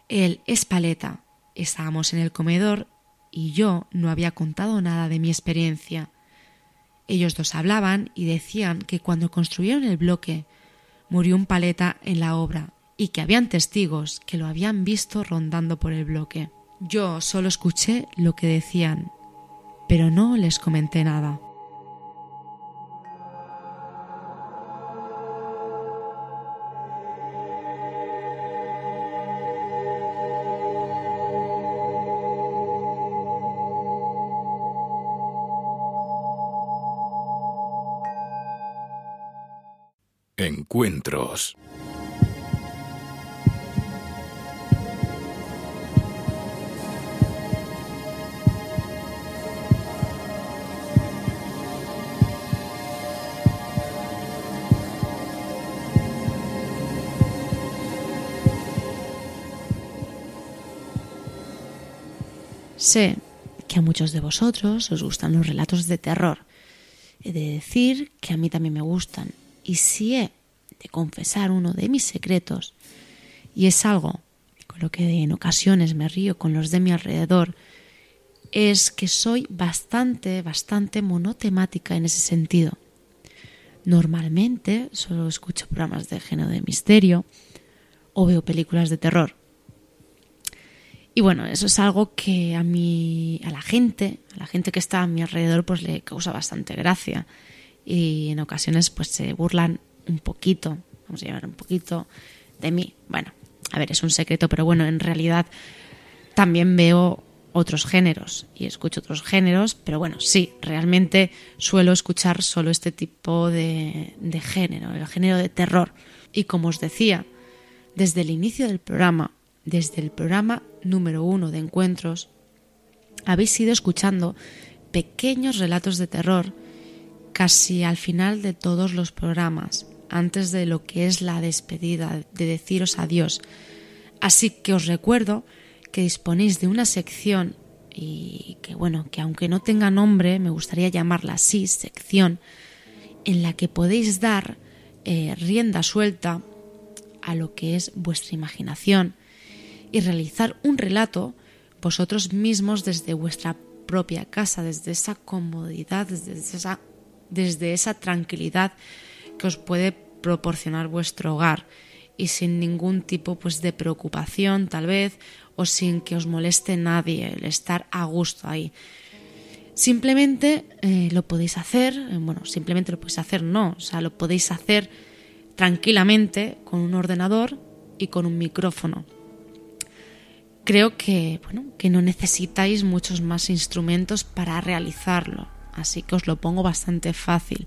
Él es paleta, Estábamos en el comedor y yo no había contado nada de mi experiencia. ellos dos hablaban y decían que cuando construyeron el bloque murió un paleta en la obra y que habían testigos que lo habían visto rondando por el bloque. Yo solo escuché lo que decían, pero no les comenté nada. Encuentros. Sé que a muchos de vosotros os gustan los relatos de terror. He de decir que a mí también me gustan. Y si he de confesar uno de mis secretos, y es algo con lo que en ocasiones me río con los de mi alrededor, es que soy bastante, bastante monotemática en ese sentido. Normalmente solo escucho programas de género de misterio o veo películas de terror. Y bueno, eso es algo que a mí, a la gente, a la gente que está a mi alrededor, pues le causa bastante gracia. Y en ocasiones pues se burlan un poquito, vamos a llamar un poquito, de mí. Bueno, a ver, es un secreto, pero bueno, en realidad también veo otros géneros y escucho otros géneros, pero bueno, sí, realmente suelo escuchar solo este tipo de, de género, el género de terror. Y como os decía, desde el inicio del programa, desde el programa número uno de encuentros, habéis ido escuchando pequeños relatos de terror casi al final de todos los programas, antes de lo que es la despedida, de deciros adiós. Así que os recuerdo que disponéis de una sección y que bueno, que aunque no tenga nombre, me gustaría llamarla así, sección, en la que podéis dar eh, rienda suelta a lo que es vuestra imaginación y realizar un relato vosotros mismos desde vuestra propia casa, desde esa comodidad, desde esa, desde esa tranquilidad que os puede proporcionar vuestro hogar y sin ningún tipo pues de preocupación tal vez o sin que os moleste nadie el estar a gusto ahí. Simplemente eh, lo podéis hacer, eh, bueno, simplemente lo podéis hacer, no, o sea, lo podéis hacer tranquilamente con un ordenador y con un micrófono. Creo que, bueno, que no necesitáis muchos más instrumentos para realizarlo, así que os lo pongo bastante fácil.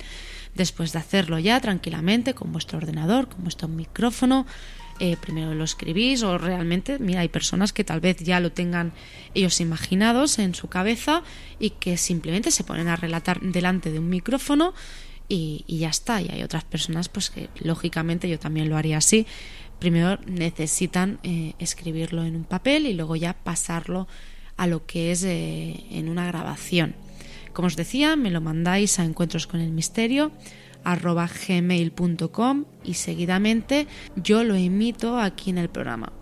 Después de hacerlo ya tranquilamente con vuestro ordenador, con vuestro micrófono, eh, primero lo escribís o realmente, mira, hay personas que tal vez ya lo tengan ellos imaginados en su cabeza y que simplemente se ponen a relatar delante de un micrófono y, y ya está. Y hay otras personas, pues que lógicamente yo también lo haría así, primero necesitan eh, escribirlo en un papel y luego ya pasarlo a lo que es eh, en una grabación. Como os decía, me lo mandáis a encuentros con el misterio gmail.com y seguidamente yo lo emito aquí en el programa.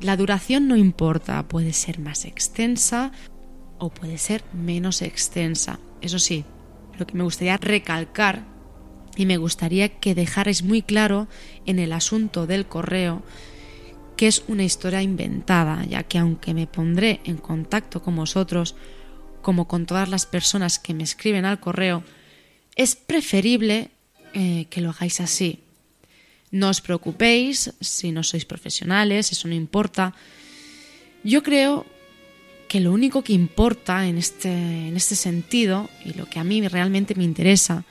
La duración no importa, puede ser más extensa o puede ser menos extensa. Eso sí, lo que me gustaría recalcar y me gustaría que dejarais muy claro en el asunto del correo que es una historia inventada, ya que aunque me pondré en contacto con vosotros, como con todas las personas que me escriben al correo, es preferible eh, que lo hagáis así. No os preocupéis si no sois profesionales, eso no importa. Yo creo que lo único que importa en este, en este sentido, y lo que a mí realmente me interesa,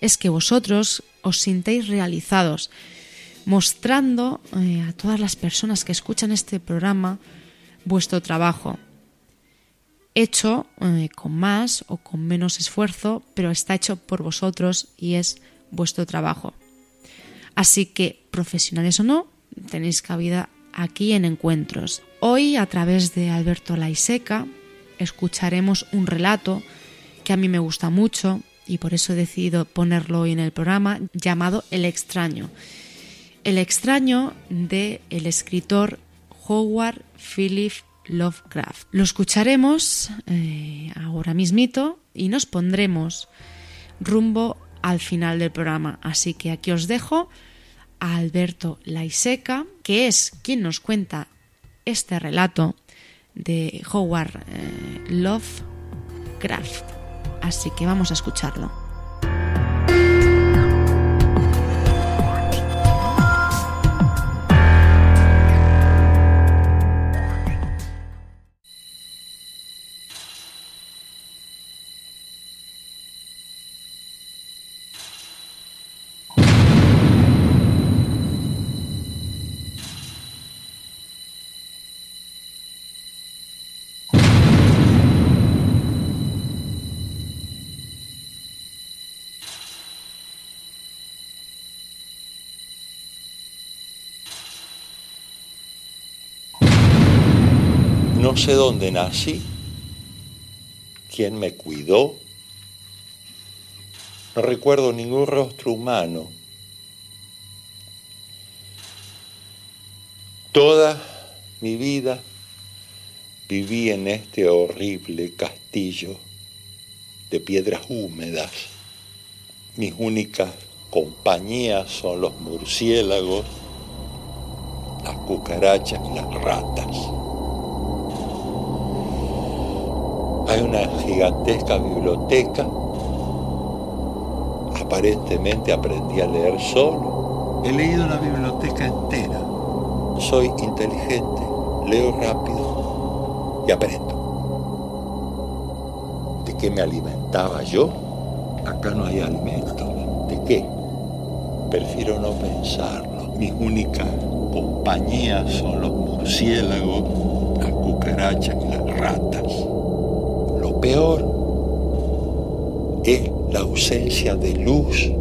es que vosotros os sintéis realizados, mostrando eh, a todas las personas que escuchan este programa vuestro trabajo, hecho eh, con más o con menos esfuerzo, pero está hecho por vosotros y es vuestro trabajo. Así que, profesionales o no, tenéis cabida aquí en Encuentros. Hoy, a través de Alberto Laiseca, escucharemos un relato que a mí me gusta mucho, y por eso he decidido ponerlo hoy en el programa, llamado El extraño. El extraño de el escritor Howard Philip Lovecraft. Lo escucharemos eh, ahora mismito y nos pondremos rumbo al final del programa. Así que aquí os dejo a Alberto Laiseca, que es quien nos cuenta este relato de Howard eh, Lovecraft. Así que vamos a escucharlo. No sé dónde nací, quién me cuidó. No recuerdo ningún rostro humano. Toda mi vida viví en este horrible castillo de piedras húmedas. Mis únicas compañías son los murciélagos, las cucarachas y las ratas. Hay una gigantesca biblioteca. Aparentemente aprendí a leer solo. He leído la biblioteca entera. Soy inteligente, leo rápido y aprendo. ¿De qué me alimentaba yo? Acá no hay alimento. ¿De qué? Prefiero no pensarlo. Mis únicas compañías son los murciélagos, las cucarachas y las ratas. Peor es la ausencia de luz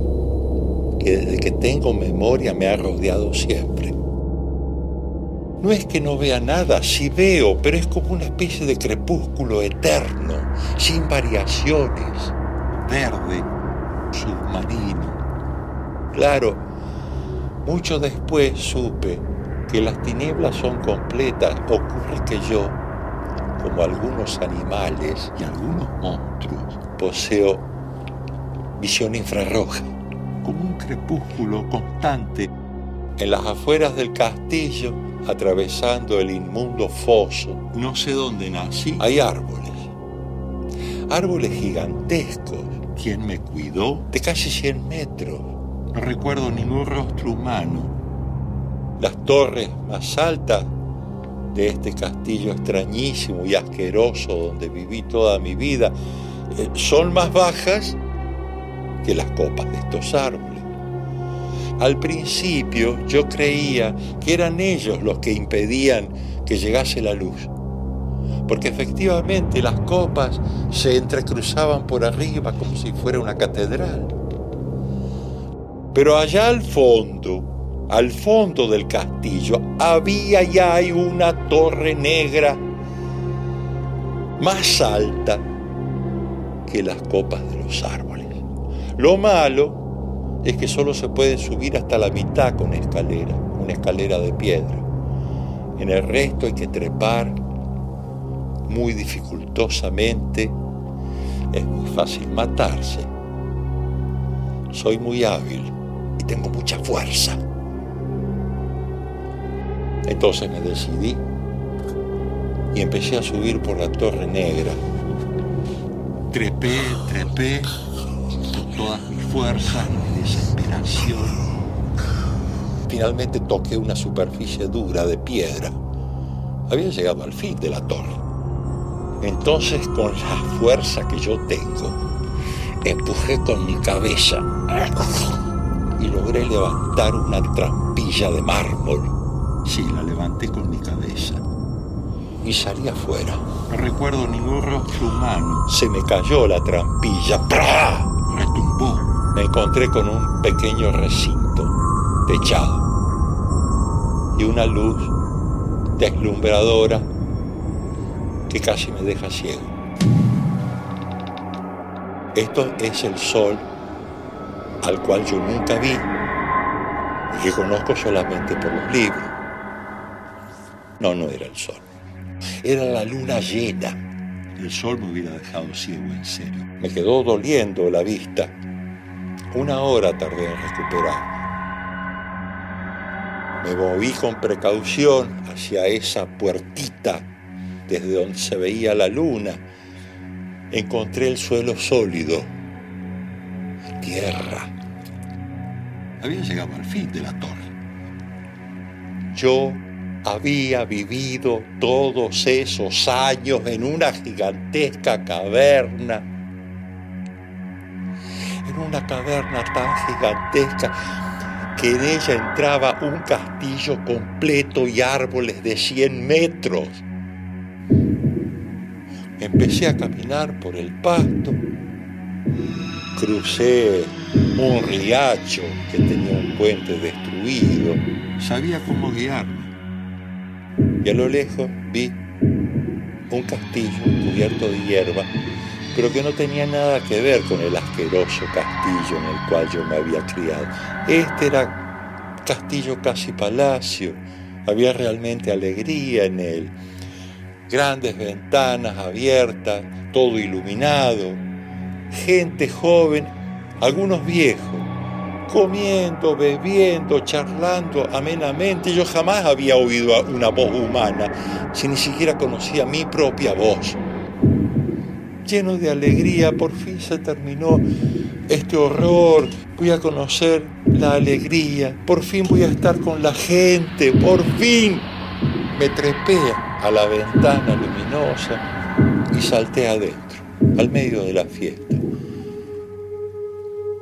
que desde que tengo memoria me ha rodeado siempre. No es que no vea nada, sí veo, pero es como una especie de crepúsculo eterno, sin variaciones, verde, submarino. Claro, mucho después supe que las tinieblas son completas. Ocurre que yo como algunos animales y algunos monstruos, poseo visión infrarroja, como un crepúsculo constante en las afueras del castillo, atravesando el inmundo foso. No sé dónde nací. Hay árboles, árboles gigantescos. ¿Quién me cuidó? De casi 100 metros. No recuerdo ningún rostro humano. Las torres más altas de este castillo extrañísimo y asqueroso donde viví toda mi vida eh, son más bajas que las copas de estos árboles. Al principio yo creía que eran ellos los que impedían que llegase la luz, porque efectivamente las copas se entrecruzaban por arriba como si fuera una catedral. Pero allá al fondo, al fondo del castillo, había y hay una torre negra más alta que las copas de los árboles. Lo malo es que solo se puede subir hasta la mitad con escalera, una escalera de piedra. En el resto hay que trepar muy dificultosamente. Es muy fácil matarse. Soy muy hábil y tengo mucha fuerza. Entonces me decidí y empecé a subir por la Torre Negra. Trepé, trepé, con todas mis fuerzas y mi desesperación. Finalmente toqué una superficie dura de piedra. Había llegado al fin de la torre. Entonces, con la fuerza que yo tengo, empujé con mi cabeza y logré levantar una trampilla de mármol. Sí, la levanté con mi cabeza y salí afuera. No recuerdo ningún rostro humano. Se me cayó la trampilla. ¡Pra! Retumbó. Me encontré con un pequeño recinto techado y una luz deslumbradora que casi me deja ciego. Esto es el sol al cual yo nunca vi y que conozco solamente por los libros. No, no era el sol. Era la luna llena, el sol me hubiera dejado ciego en serio. Me quedó doliendo la vista. Una hora tardé en recuperar. Me moví con precaución hacia esa puertita desde donde se veía la luna. Encontré el suelo sólido, tierra. Había llegado al fin de la torre. Yo había vivido todos esos años en una gigantesca caverna, en una caverna tan gigantesca que en ella entraba un castillo completo y árboles de 100 metros. Empecé a caminar por el pasto, crucé un riacho que tenía un puente destruido, sabía cómo guiarme y a lo lejos vi un castillo cubierto de hierba, pero que no tenía nada que ver con el asqueroso castillo en el cual yo me había criado. Este era castillo casi palacio, había realmente alegría en él. Grandes ventanas abiertas, todo iluminado, gente joven, algunos viejos, comiendo, bebiendo, charlando amenamente. Yo jamás había oído una voz humana, si ni siquiera conocía mi propia voz. Lleno de alegría, por fin se terminó este horror. Voy a conocer la alegría. Por fin voy a estar con la gente. Por fin me trepé a la ventana luminosa y salté adentro, al medio de la fiesta.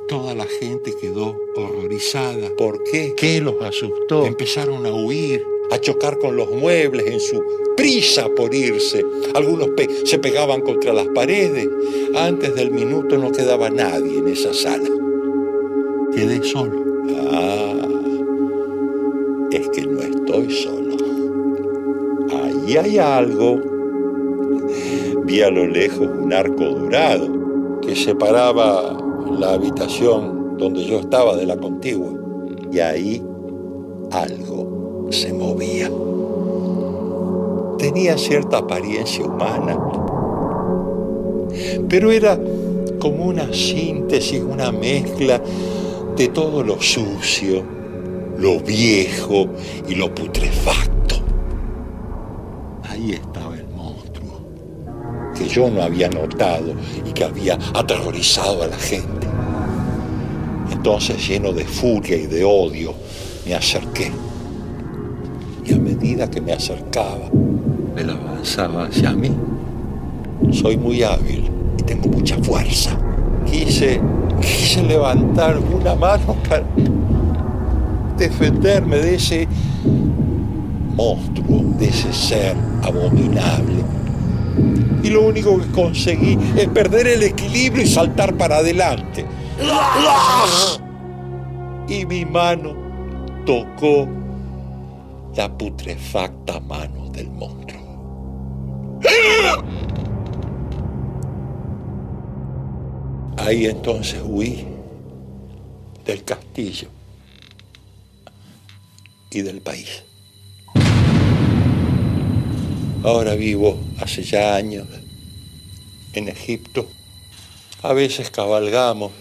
Toda la gente quedó horrorizada. ¿Por qué? ¿Qué los asustó? Empezaron a huir, a chocar con los muebles en su prisa por irse. Algunos se pegaban contra las paredes. Antes del minuto no quedaba nadie en esa sala. Quedé solo. Ah, es que no estoy solo. Ahí hay algo. Vi a lo lejos un arco dorado que separaba la habitación donde yo estaba de la contigua y ahí algo se movía. Tenía cierta apariencia humana, pero era como una síntesis, una mezcla de todo lo sucio, lo viejo y lo putrefacto. Ahí estaba el monstruo, que yo no había notado y que había aterrorizado a la gente. Entonces, lleno de furia y de odio, me acerqué. Y a medida que me acercaba, él avanzaba hacia mí. Soy muy hábil y tengo mucha fuerza. Quise, quise levantar una mano para defenderme de ese monstruo, de ese ser abominable. Y lo único que conseguí es perder el equilibrio y saltar para adelante. Y mi mano tocó la putrefacta mano del monstruo. Ahí entonces huí del castillo y del país. Ahora vivo hace ya años en Egipto. A veces cabalgamos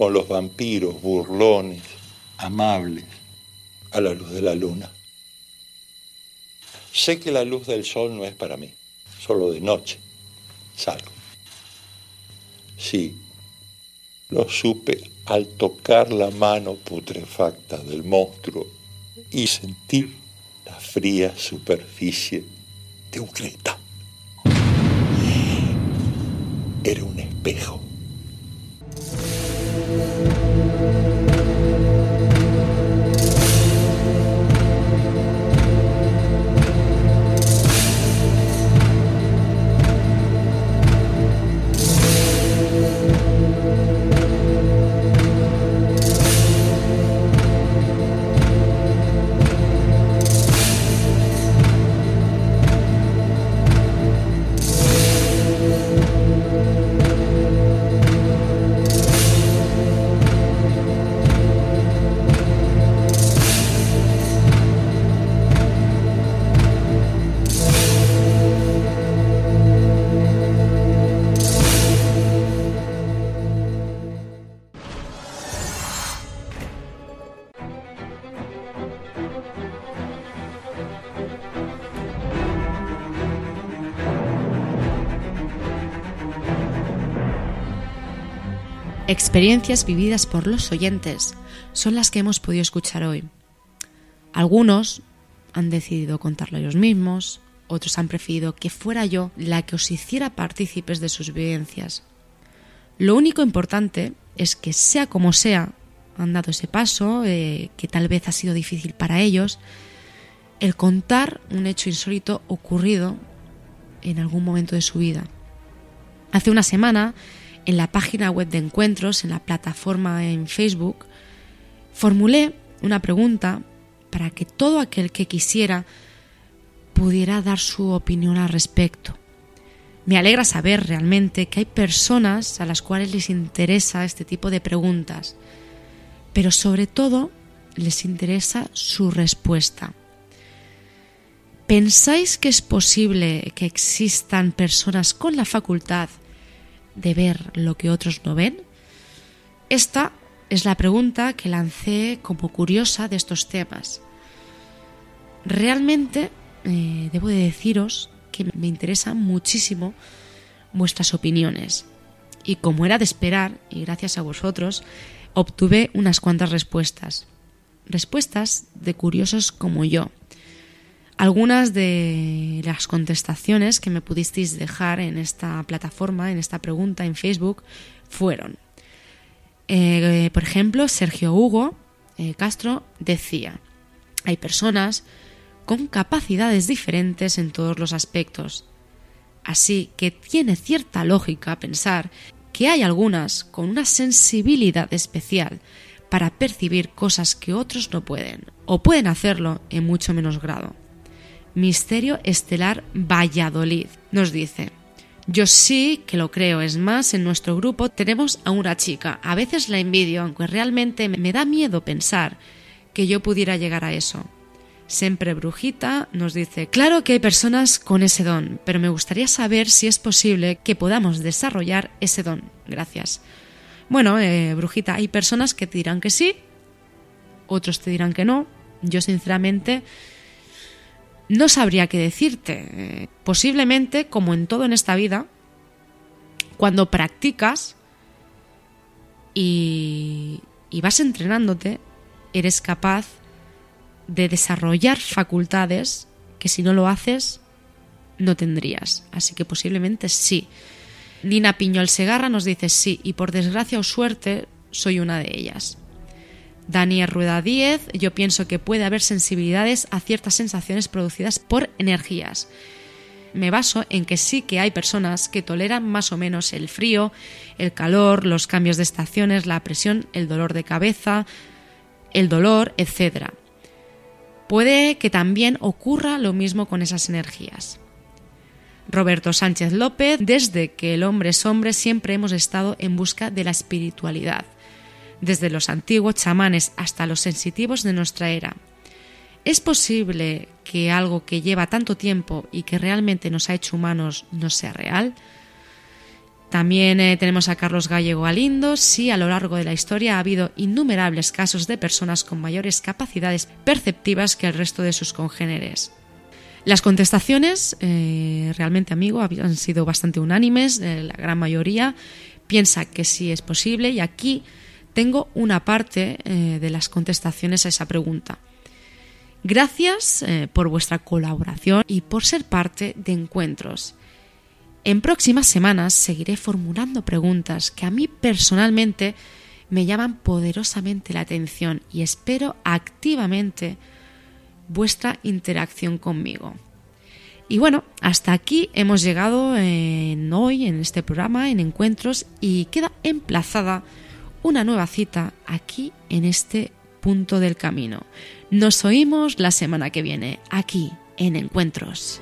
con los vampiros burlones, amables, a la luz de la luna. Sé que la luz del sol no es para mí, solo de noche salgo. Sí, lo supe al tocar la mano putrefacta del monstruo y sentir la fría superficie de un cristal. Era un espejo. Amen. Experiencias vividas por los oyentes son las que hemos podido escuchar hoy. Algunos han decidido contarlo ellos mismos, otros han preferido que fuera yo la que os hiciera partícipes de sus vivencias. Lo único importante es que sea como sea, han dado ese paso, eh, que tal vez ha sido difícil para ellos, el contar un hecho insólito ocurrido en algún momento de su vida. Hace una semana, en la página web de encuentros, en la plataforma en Facebook, formulé una pregunta para que todo aquel que quisiera pudiera dar su opinión al respecto. Me alegra saber realmente que hay personas a las cuales les interesa este tipo de preguntas, pero sobre todo les interesa su respuesta. ¿Pensáis que es posible que existan personas con la facultad de ver lo que otros no ven? Esta es la pregunta que lancé como curiosa de estos temas. Realmente eh, debo de deciros que me interesan muchísimo vuestras opiniones. Y como era de esperar, y gracias a vosotros, obtuve unas cuantas respuestas. Respuestas de curiosos como yo. Algunas de las contestaciones que me pudisteis dejar en esta plataforma, en esta pregunta en Facebook, fueron, eh, por ejemplo, Sergio Hugo eh, Castro decía, hay personas con capacidades diferentes en todos los aspectos. Así que tiene cierta lógica pensar que hay algunas con una sensibilidad especial para percibir cosas que otros no pueden, o pueden hacerlo en mucho menos grado. Misterio Estelar Valladolid nos dice, yo sí que lo creo, es más, en nuestro grupo tenemos a una chica, a veces la envidio, aunque realmente me da miedo pensar que yo pudiera llegar a eso. Siempre Brujita nos dice, claro que hay personas con ese don, pero me gustaría saber si es posible que podamos desarrollar ese don. Gracias. Bueno, eh, Brujita, hay personas que te dirán que sí, otros te dirán que no. Yo sinceramente no sabría qué decirte. Posiblemente, como en todo en esta vida, cuando practicas y, y vas entrenándote, eres capaz de desarrollar facultades que si no lo haces no tendrías. Así que posiblemente sí. Nina Piñol Segarra nos dice sí, y por desgracia o suerte soy una de ellas. Daniel Rueda Díez, yo pienso que puede haber sensibilidades a ciertas sensaciones producidas por energías. Me baso en que sí que hay personas que toleran más o menos el frío, el calor, los cambios de estaciones, la presión, el dolor de cabeza, el dolor, etc. Puede que también ocurra lo mismo con esas energías. Roberto Sánchez López, desde que el hombre es hombre siempre hemos estado en busca de la espiritualidad, desde los antiguos chamanes hasta los sensitivos de nuestra era. ¿Es posible que algo que lleva tanto tiempo y que realmente nos ha hecho humanos no sea real? También eh, tenemos a Carlos Gallego Alindo. Sí, a lo largo de la historia ha habido innumerables casos de personas con mayores capacidades perceptivas que el resto de sus congéneres. Las contestaciones, eh, realmente, amigo, han sido bastante unánimes. Eh, la gran mayoría piensa que sí es posible y aquí tengo una parte de las contestaciones a esa pregunta. Gracias por vuestra colaboración y por ser parte de encuentros. En próximas semanas seguiré formulando preguntas que a mí personalmente me llaman poderosamente la atención y espero activamente vuestra interacción conmigo. Y bueno, hasta aquí hemos llegado en hoy en este programa, en Encuentros, y queda emplazada una nueva cita aquí en este punto del camino. Nos oímos la semana que viene, aquí en Encuentros.